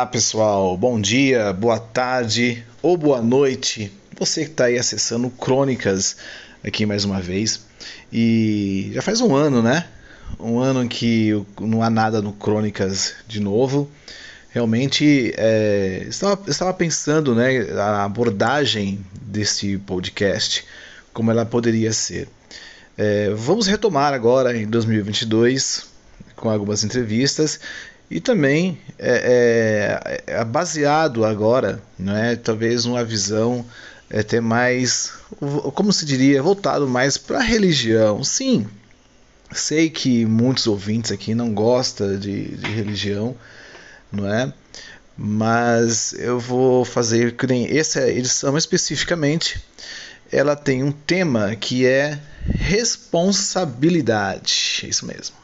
Olá pessoal, bom dia, boa tarde ou boa noite. Você que está aí acessando Crônicas aqui mais uma vez. E já faz um ano, né? Um ano que não há nada no Crônicas de novo. Realmente é, estava, estava pensando né, a abordagem desse podcast, como ela poderia ser. É, vamos retomar agora em 2022 com algumas entrevistas e também é, é, é baseado agora, não é, talvez uma visão é, ter mais, como se diria, voltado mais para a religião. Sim, sei que muitos ouvintes aqui não gostam de, de religião, não é? Mas eu vou fazer que nem essa edição especificamente, ela tem um tema que é responsabilidade. Isso mesmo.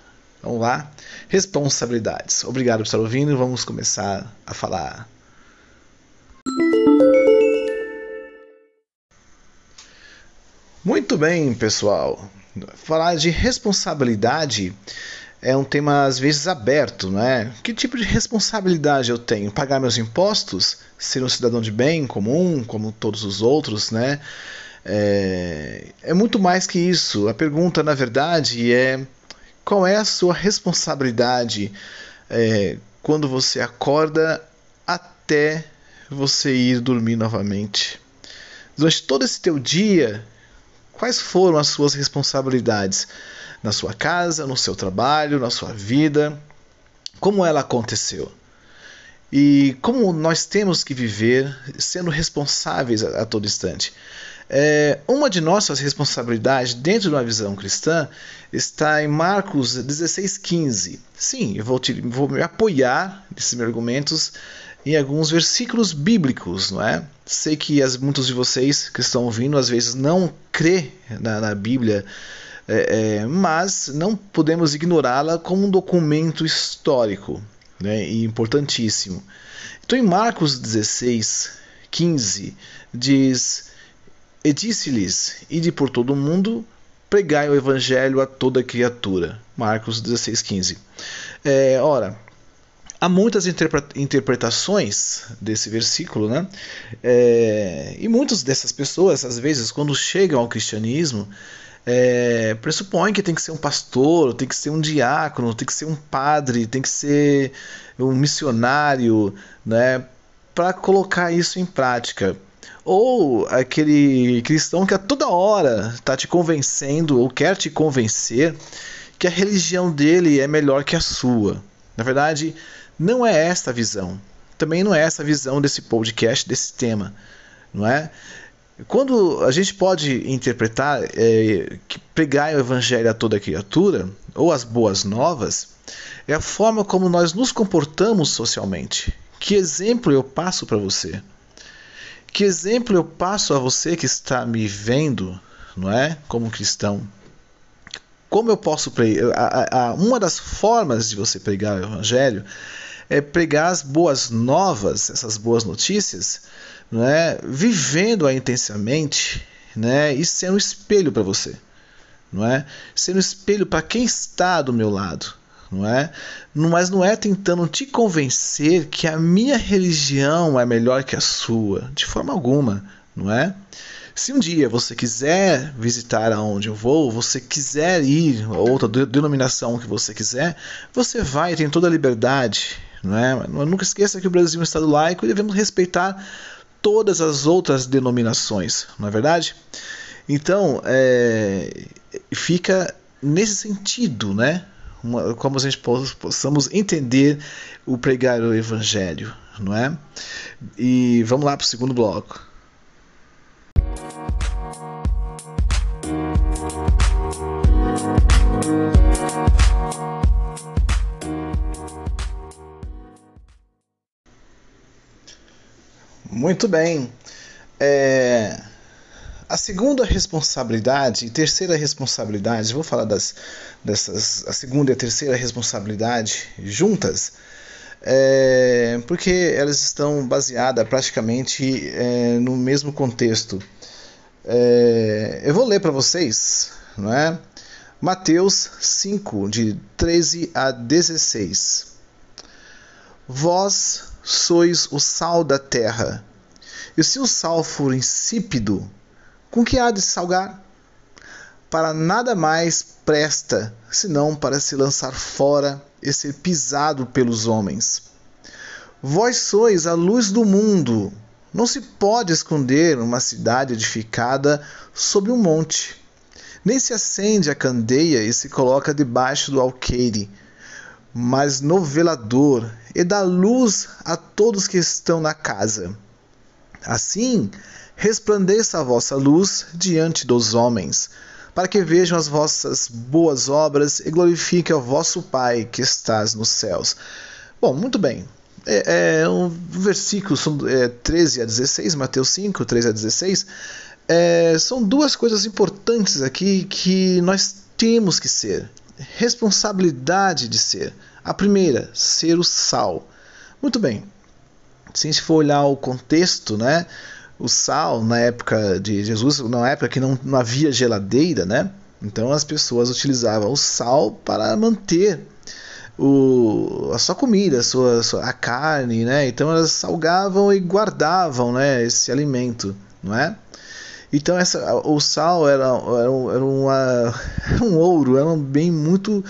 Vamos lá? Responsabilidades. Obrigado por estar ouvindo. Vamos começar a falar. Muito bem, pessoal. Falar de responsabilidade é um tema às vezes aberto, não é? Que tipo de responsabilidade eu tenho? Pagar meus impostos? Ser um cidadão de bem comum, como todos os outros, né? É, é muito mais que isso. A pergunta, na verdade, é qual é a sua responsabilidade é, quando você acorda até você ir dormir novamente? Durante todo esse teu dia, quais foram as suas responsabilidades na sua casa, no seu trabalho, na sua vida? Como ela aconteceu? E como nós temos que viver sendo responsáveis a, a todo instante? É, uma de nossas responsabilidades dentro de uma visão cristã está em Marcos 16,15. Sim, eu vou, te, vou me apoiar nesses meus argumentos em alguns versículos bíblicos, não é? Sei que as, muitos de vocês que estão ouvindo às vezes não crê na, na Bíblia, é, é, mas não podemos ignorá-la como um documento histórico né, e importantíssimo. Então, em Marcos 16, 15, diz e disse-lhes: Ide por todo o mundo, pregai o evangelho a toda criatura. Marcos 16,15. É, ora, há muitas interpretações desse versículo, né? É, e muitas dessas pessoas, às vezes, quando chegam ao cristianismo, é, pressupõem que tem que ser um pastor, tem que ser um diácono, tem que ser um padre, tem que ser um missionário, né? Para colocar isso em prática. Ou aquele cristão que a toda hora está te convencendo ou quer te convencer que a religião dele é melhor que a sua. Na verdade, não é esta a visão. Também não é essa a visão desse podcast, desse tema. Não é? Quando a gente pode interpretar é, que pregar o evangelho a toda criatura, ou as boas novas, é a forma como nós nos comportamos socialmente. Que exemplo eu passo para você? Que exemplo eu passo a você que está me vendo, não é? Como cristão. Como eu posso pregar? Uma das formas de você pregar o evangelho é pregar as boas novas, essas boas notícias, não é? Vivendo-a intensamente, né? E sendo um espelho para você, não é? Sendo um espelho para quem está do meu lado, não é? Mas não é tentando te convencer que a minha religião é melhor que a sua, de forma alguma, não é? Se um dia você quiser visitar aonde eu vou, você quiser ir a outra denominação que você quiser, você vai, tem toda a liberdade, não é? Nunca esqueça que o Brasil é um estado laico e devemos respeitar todas as outras denominações, não é verdade? Então, é, fica nesse sentido, né? Uma, como a gente possamos entender o pregar o evangelho, não é? E vamos lá para o segundo bloco. Muito bem. É, a segunda responsabilidade e terceira responsabilidade, vou falar das, dessas, a segunda e a terceira responsabilidade juntas, é, porque elas estão baseadas praticamente é, no mesmo contexto. É, eu vou ler para vocês, não é? Mateus 5, de 13 a 16. Vós sois o sal da terra. E se o sal for insípido, com que há de salgar? Para nada mais presta, senão para se lançar fora e ser pisado pelos homens. Vós sois a luz do mundo. Não se pode esconder uma cidade edificada sobre um monte. Nem se acende a candeia e se coloca debaixo do alqueire, mas no velador, e dá luz a todos que estão na casa. Assim, resplandeça a vossa luz diante dos homens, para que vejam as vossas boas obras e glorifiquem o vosso Pai que estás nos céus. Bom, muito bem. É, é um versículo é, 13 a 16, Mateus 5, 13 a 16. É, são duas coisas importantes aqui que nós temos que ser. Responsabilidade de ser. A primeira, ser o sal. Muito bem. Se a gente for olhar o contexto, né? O sal na época de Jesus, na época que não, não havia geladeira, né? Então as pessoas utilizavam o sal para manter o, a sua comida, a sua, a carne, né? Então elas salgavam e guardavam, né? Esse alimento, não é? Então essa, o sal era, era, era, uma, era um ouro, era um bem muito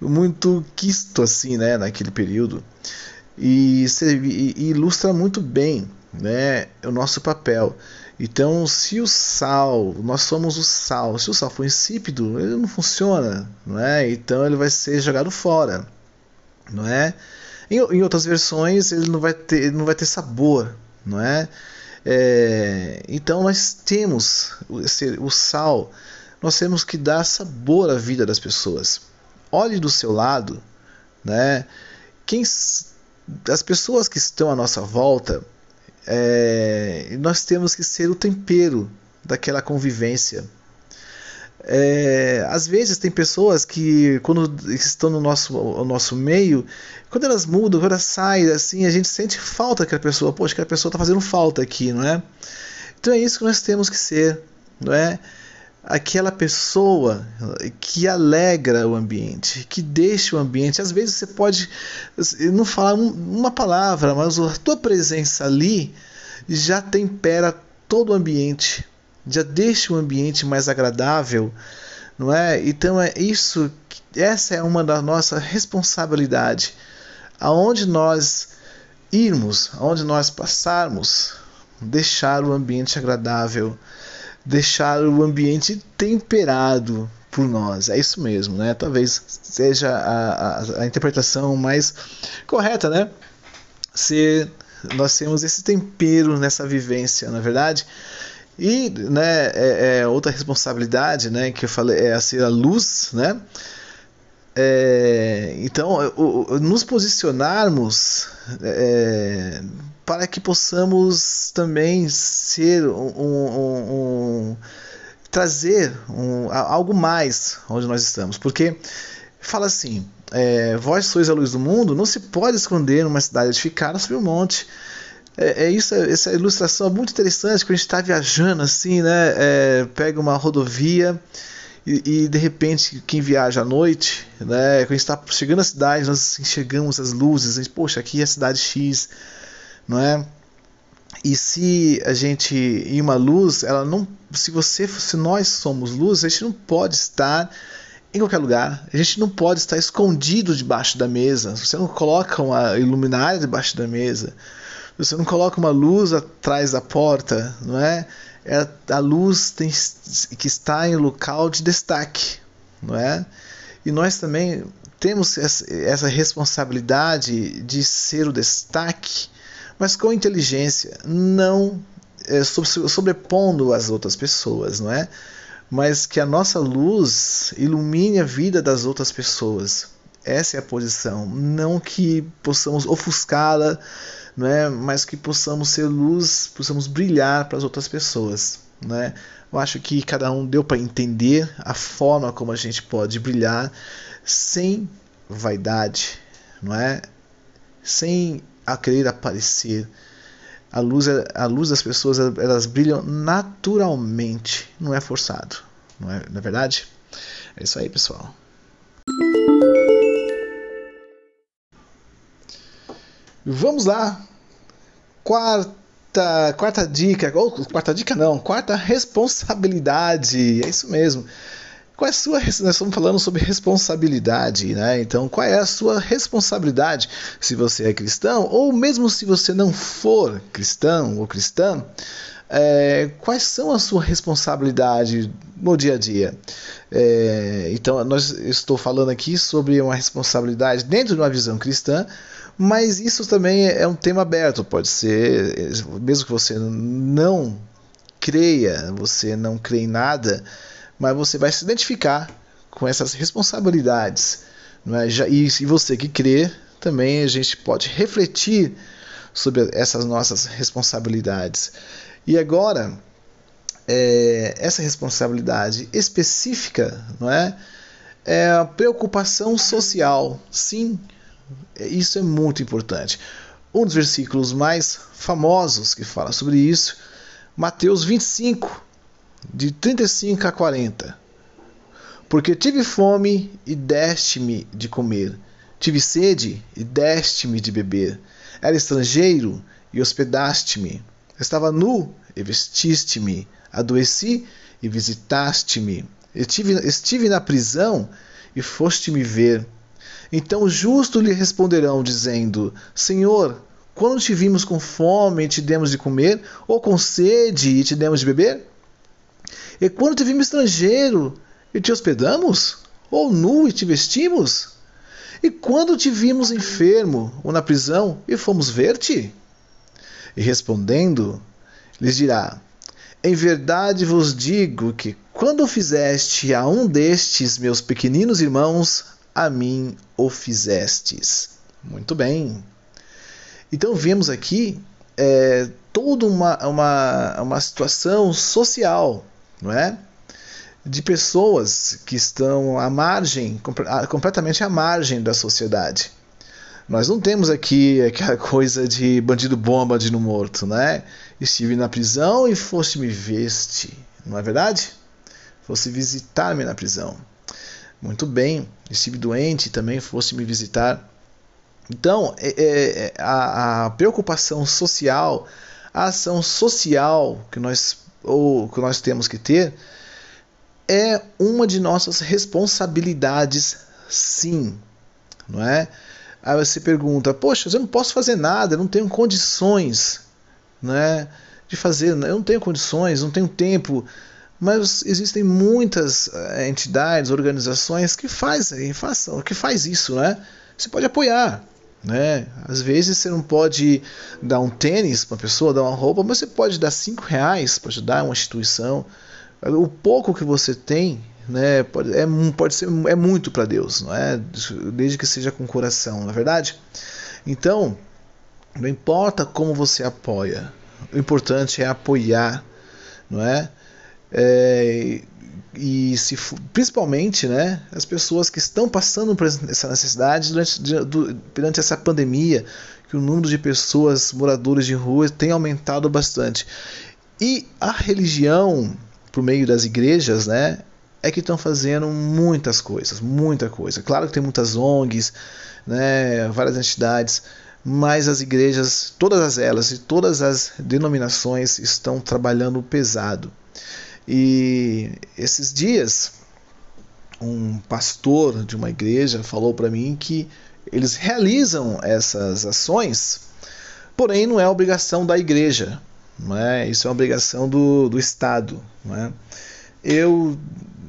muito quisto assim, né? Naquele período e, e ilustra muito bem né, o nosso papel. Então, se o sal, nós somos o sal, se o sal for insípido, ele não funciona, não é? Então ele vai ser jogado fora, não é? Em, em outras versões ele não vai ter, não vai ter sabor, não é? é então nós temos o sal, nós temos que dar sabor à vida das pessoas. Olhe do seu lado, né? Quem as pessoas que estão à nossa volta, é, nós temos que ser o tempero daquela convivência. É, às vezes tem pessoas que quando estão no nosso, no nosso meio, quando elas mudam, quando elas saem, assim, a gente sente falta daquela pessoa. Poxa, aquela pessoa está fazendo falta aqui, não é? Então é isso que nós temos que ser, não é? Aquela pessoa que alegra o ambiente, que deixa o ambiente. Às vezes você pode não falar uma palavra, mas a tua presença ali já tempera todo o ambiente, já deixa o ambiente mais agradável, não é? Então é isso, essa é uma da nossa responsabilidade. Aonde nós irmos, aonde nós passarmos, deixar o ambiente agradável deixar o ambiente temperado por nós. É isso mesmo, né? Talvez seja a, a, a interpretação mais correta, né? Se nós temos esse tempero nessa vivência, na é verdade. E né, é, é, outra responsabilidade né, que eu falei é a ser a luz, né? É, então, nos posicionarmos é, para que possamos também ser um, um, um trazer algo mais onde nós estamos, porque fala assim: é, vós sois a luz do mundo, não se pode esconder numa cidade edificada sobre um monte. É, é, isso, essa ilustração é muito interessante, quando a gente está viajando assim, né? É, pega uma rodovia e, e, de repente quem viaja à noite, né? Quando a gente está chegando à cidade, nós enxergamos as luzes, a gente, poxa, aqui é a cidade X não é? E se a gente em uma luz, ela não, se você, se nós somos luz, a gente não pode estar em qualquer lugar. A gente não pode estar escondido debaixo da mesa. Você não coloca uma iluminária debaixo da mesa. Você não coloca uma luz atrás da porta, não é? É a luz tem que está em local de destaque, não é? E nós também temos essa responsabilidade de ser o destaque mas com inteligência, não é, sobrepondo as outras pessoas, não é? Mas que a nossa luz ilumine a vida das outras pessoas. Essa é a posição, não que possamos ofuscá-la, não é? Mas que possamos ser luz, possamos brilhar para as outras pessoas, não é? Eu acho que cada um deu para entender a forma como a gente pode brilhar sem vaidade, não é? Sem a querer aparecer. A luz, a luz das pessoas elas brilham naturalmente, não é forçado, não é, não é verdade? É isso aí, pessoal. Vamos lá quarta, quarta dica, ou quarta dica não, quarta responsabilidade, é isso mesmo. Qual é a sua, nós estamos falando sobre responsabilidade, né? Então, qual é a sua responsabilidade se você é cristão, ou mesmo se você não for cristão ou cristã, é, quais são a sua responsabilidade no dia a dia? É, então, nós estou falando aqui sobre uma responsabilidade dentro de uma visão cristã, mas isso também é um tema aberto, pode ser, mesmo que você não creia, você não crê em nada, mas você vai se identificar com essas responsabilidades. Não é? E se você que crê, também a gente pode refletir sobre essas nossas responsabilidades. E agora, é, essa responsabilidade específica, não é? É a preocupação social. Sim, isso é muito importante. Um dos versículos mais famosos que fala sobre isso, Mateus 25, de 35 a 40. Porque tive fome e deste-me de comer, tive sede e deste-me de beber, era estrangeiro e hospedaste-me, estava nu e vestiste-me, adoeci e visitaste-me, estive, estive na prisão e foste me ver. Então os justos lhe responderão, dizendo: Senhor, quando te vimos com fome e te demos de comer, ou com sede e te demos de beber? E quando te vimos estrangeiro e te hospedamos? Ou nu e te vestimos? E quando te vimos enfermo ou na prisão e fomos ver-te? E respondendo, lhes dirá: Em verdade vos digo que quando fizeste a um destes meus pequeninos irmãos, a mim o fizestes. Muito bem. Então vemos aqui é, toda uma, uma, uma situação social não é? De pessoas que estão à margem, completamente à margem da sociedade. Nós não temos aqui aquela coisa de bandido bom, bandido morto, né? Estive na prisão e foste me veste, não é verdade? Fosse visitar-me na prisão. Muito bem, estive doente também foste me visitar. Então, é, é, é, a, a preocupação social, a ação social que nós ou que nós temos que ter é uma de nossas responsabilidades, sim, não é? Aí você pergunta, poxa, eu não posso fazer nada, eu não tenho condições, né, de fazer, eu não tenho condições, não tenho tempo, mas existem muitas eh, entidades, organizações que fazem, façam, que faz isso, né? Você pode apoiar, né? Às vezes você não pode dar um tênis para a pessoa, dar uma roupa, mas você pode dar cinco reais para ajudar uma instituição. O pouco que você tem, né, pode, é, pode ser é muito para Deus, não é? Desde que seja com coração, na é verdade. Então, não importa como você apoia, o importante é apoiar, não é? é e se principalmente né, as pessoas que estão passando por essa necessidade durante, durante essa pandemia, que o número de pessoas moradores de rua tem aumentado bastante. E a religião, por meio das igrejas, né, é que estão fazendo muitas coisas, muita coisa. Claro que tem muitas ONGs, né, várias entidades, mas as igrejas, todas elas e todas as denominações estão trabalhando pesado. E esses dias, um pastor de uma igreja falou para mim que eles realizam essas ações, porém não é obrigação da igreja, não é? isso é obrigação do, do Estado. Não é? Eu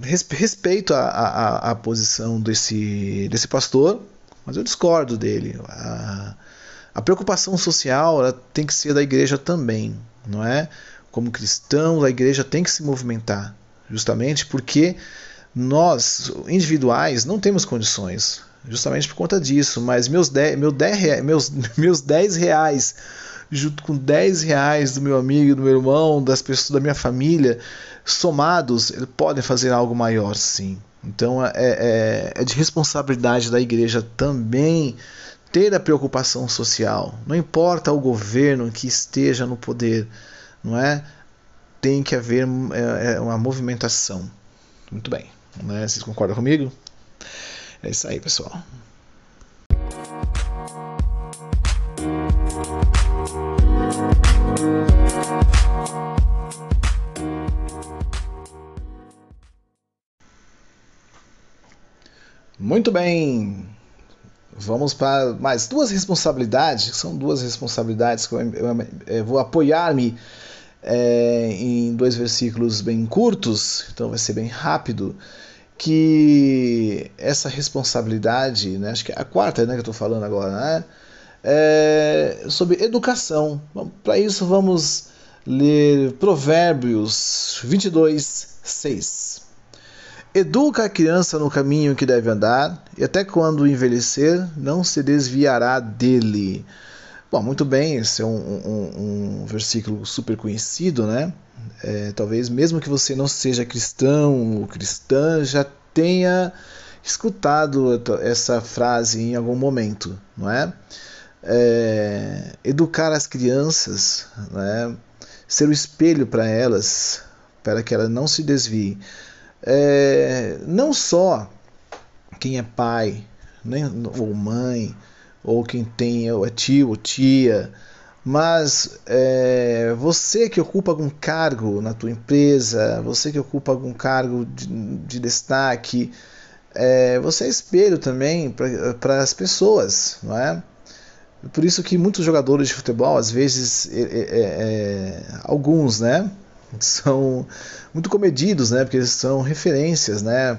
respeito a, a, a posição desse, desse pastor, mas eu discordo dele. A, a preocupação social tem que ser da igreja também, não é? como cristãos, a igreja tem que se movimentar, justamente porque nós, individuais, não temos condições, justamente por conta disso. Mas meus 10, meu 10, meus, meus 10 reais, junto com 10 reais do meu amigo, do meu irmão, das pessoas da minha família, somados, eles podem fazer algo maior, sim. Então é, é, é de responsabilidade da igreja também ter a preocupação social. Não importa o governo que esteja no poder não é? Tem que haver é, é, uma movimentação. Muito bem. Né? Vocês concordam comigo? É isso aí, pessoal. Muito bem. Vamos para mais duas responsabilidades, são duas responsabilidades que eu, eu, eu vou apoiar-me é, em dois versículos bem curtos, então vai ser bem rápido, que essa responsabilidade, né, acho que é a quarta né, que eu estou falando agora, né, é sobre educação. Para isso vamos ler Provérbios 22, 6. Educa a criança no caminho que deve andar, e até quando envelhecer, não se desviará dele. Bom, muito bem, esse é um, um, um versículo super conhecido, né? É, talvez mesmo que você não seja cristão ou cristã, já tenha escutado essa frase em algum momento, não é? É educar as crianças, né? ser o espelho para elas, para que elas não se desviem é, não só quem é pai né, ou mãe, ou quem tem é tio ou tia, mas é, você que ocupa algum cargo na tua empresa, você que ocupa algum cargo de, de destaque, é, você é espelho também para as pessoas, não é? Por isso que muitos jogadores de futebol, às vezes, é, é, é alguns, né, são muito comedidos, né? Porque eles são referências, né?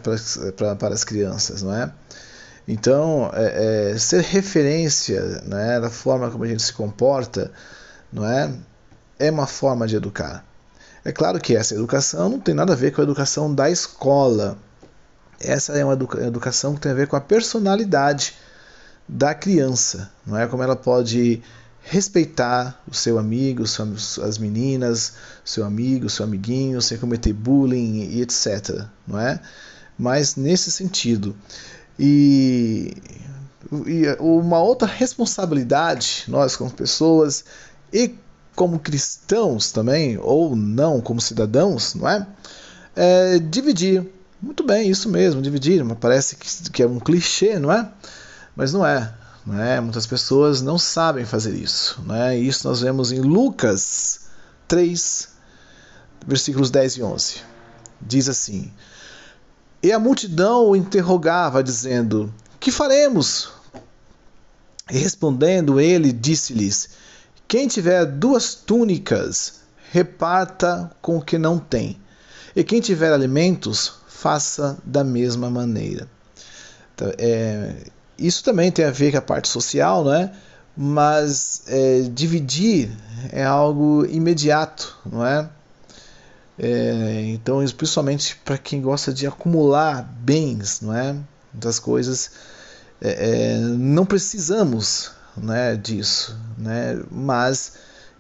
Para, para as crianças, não é? Então, é, é, ser referência, né? Da forma como a gente se comporta, não é? É uma forma de educar. É claro que essa educação não tem nada a ver com a educação da escola. Essa é uma educação que tem a ver com a personalidade da criança, não é? Como ela pode respeitar o seu amigo, as meninas, seu amigo, seu amiguinho, sem cometer bullying e etc, não é? Mas nesse sentido. E, e uma outra responsabilidade, nós como pessoas e como cristãos também, ou não como cidadãos, não é? é dividir. Muito bem, isso mesmo, dividir. Parece que, que é um clichê, não é? Mas não é. Né? Muitas pessoas não sabem fazer isso. Né? Isso nós vemos em Lucas 3, versículos 10 e 11. Diz assim: E a multidão o interrogava, dizendo: Que faremos? E respondendo ele, disse-lhes: Quem tiver duas túnicas, reparta com o que não tem. E quem tiver alimentos, faça da mesma maneira. Então, é, isso também tem a ver com a parte social, né? mas é, dividir é algo imediato, não é? é então, principalmente para quem gosta de acumular bens, não é? Das coisas, é, é, não precisamos né, disso, né? mas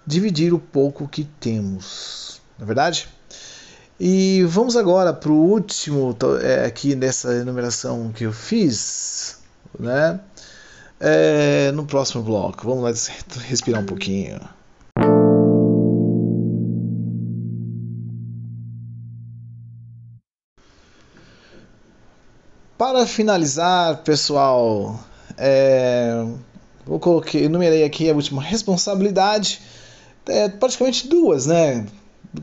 dividir o pouco que temos, não é verdade? E vamos agora para o último, é, aqui nessa enumeração que eu fiz, né? É, no próximo bloco. Vamos lá respirar um pouquinho. Para finalizar, pessoal, é, vou colocar, enumerei aqui a última responsabilidade, é, praticamente duas, né?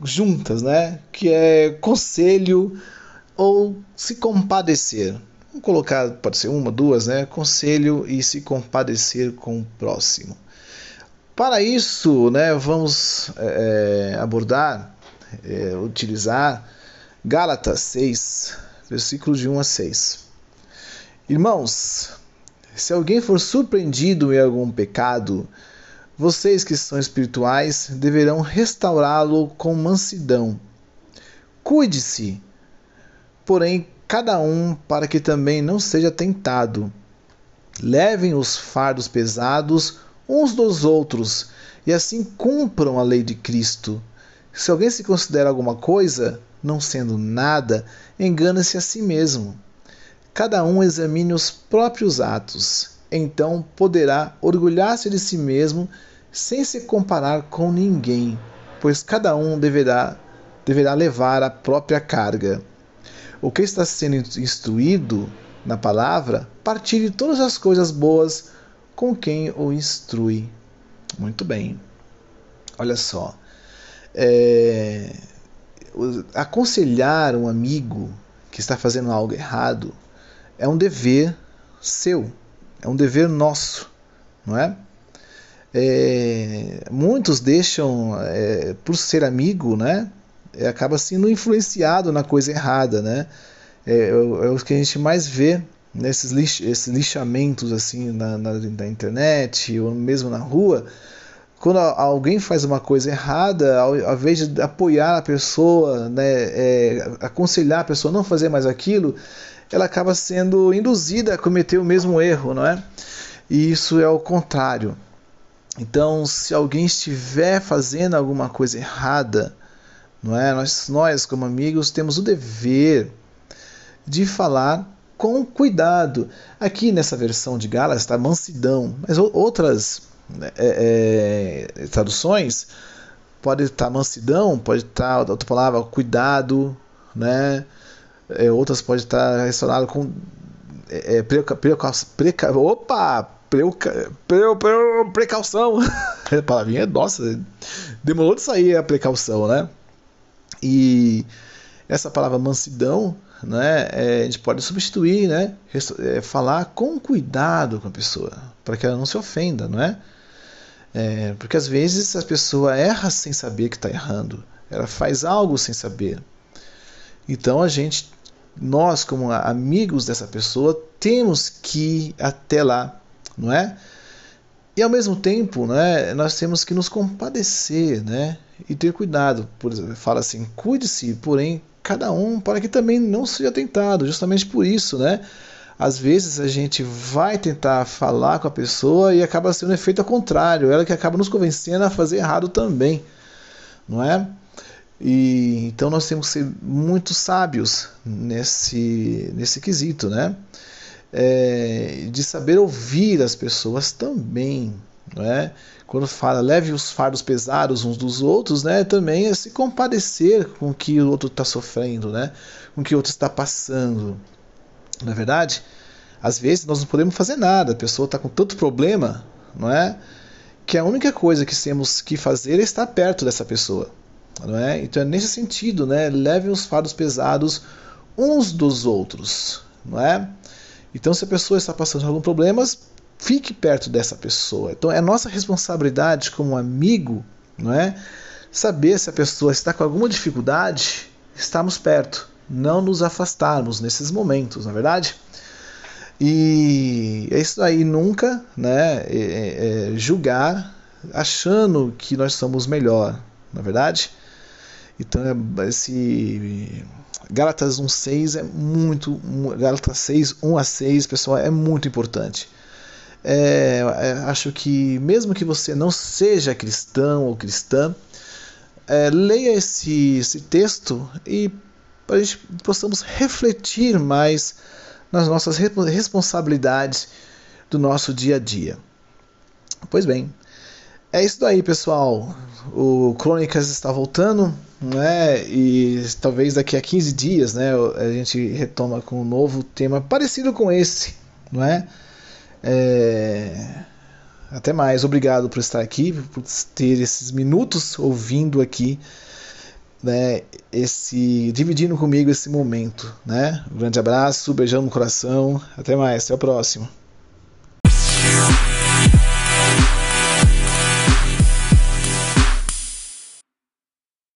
Juntas, né? Que é conselho ou se compadecer. Vamos colocar, pode ser uma, duas, né? Conselho e se compadecer com o próximo. Para isso, né, vamos é, abordar, é, utilizar Gálatas 6, versículos de 1 a 6. Irmãos, se alguém for surpreendido em algum pecado, vocês que são espirituais deverão restaurá-lo com mansidão. Cuide-se, porém cada um para que também não seja tentado. Levem os fardos pesados uns dos outros e assim cumpram a lei de Cristo. Se alguém se considera alguma coisa, não sendo nada, engana-se a si mesmo. Cada um examine os próprios atos, então poderá orgulhar-se de si mesmo sem se comparar com ninguém, pois cada um deverá, deverá levar a própria carga o que está sendo instruído na palavra, partilhe todas as coisas boas com quem o instrui. Muito bem. Olha só, é, aconselhar um amigo que está fazendo algo errado é um dever seu, é um dever nosso, não é? é muitos deixam, é, por ser amigo, né? É, acaba sendo influenciado na coisa errada, né? É, é, o que a gente mais vê nesses lix, esses lixamentos assim na, na, na internet ou mesmo na rua quando alguém faz uma coisa errada, ao, ao invés de apoiar a pessoa, né, é, aconselhar a pessoa a não fazer mais aquilo, ela acaba sendo induzida a cometer o mesmo erro, não é? E isso é o contrário. Então, se alguém estiver fazendo alguma coisa errada, não é? Nós, nós como amigos temos o dever de falar com cuidado. Aqui nessa versão de Galas está mansidão, mas outras né, é, é, traduções, pode estar mansidão, pode estar outra palavra, cuidado, né? É, outras pode estar relacionado com é, é preca, preca, preca, opa, preuca, pre, pre, precaução. a palavrinha, nossa, demorou de sair a precaução, né? E essa palavra mansidão, né, é, a gente pode substituir, né, é, falar com cuidado com a pessoa, para que ela não se ofenda, não é? É, porque às vezes a pessoa erra sem saber que está errando, ela faz algo sem saber. Então a gente, nós como amigos dessa pessoa, temos que ir até lá, não é? E ao mesmo tempo, né, nós temos que nos compadecer, né, e ter cuidado. Fala assim: cuide-se, porém cada um para que também não seja tentado. Justamente por isso, né? às vezes a gente vai tentar falar com a pessoa e acaba sendo um efeito ao contrário, ela que acaba nos convencendo a fazer errado também, não é? E então nós temos que ser muito sábios nesse nesse quesito, né? É, de saber ouvir as pessoas também, não é? Quando fala leve os fardos pesados uns dos outros, né? Também é se compadecer com o que o outro está sofrendo, né? Com o que o outro está passando. Não é verdade? Às vezes nós não podemos fazer nada, a pessoa está com tanto problema, não é? Que a única coisa que temos que fazer é estar perto dessa pessoa. Não é? Então é nesse sentido, né? Levem os fardos pesados uns dos outros, não é? Então se a pessoa está passando por algum problema, fique perto dessa pessoa. Então é nossa responsabilidade como amigo, não é? Saber se a pessoa está com alguma dificuldade, estamos perto não nos afastarmos nesses momentos, na é verdade? E é isso aí, nunca né, é, é, é, julgar achando que nós somos melhor, na é verdade? Então, esse Gálatas 1,6 é muito. Gálatas 6, 1 a 6, pessoal, é muito importante. É, acho que, mesmo que você não seja cristão ou cristã, é, leia esse, esse texto e para que possamos refletir mais nas nossas responsabilidades do nosso dia a dia. Pois bem, é isso daí, pessoal. O Crônicas está voltando, né? E talvez daqui a 15 dias, né, a gente retoma com um novo tema parecido com esse, não é? É... Até mais, obrigado por estar aqui, por ter esses minutos ouvindo aqui né, esse dividindo comigo esse momento, né? Um grande abraço, beijão no coração, até mais, até o próximo.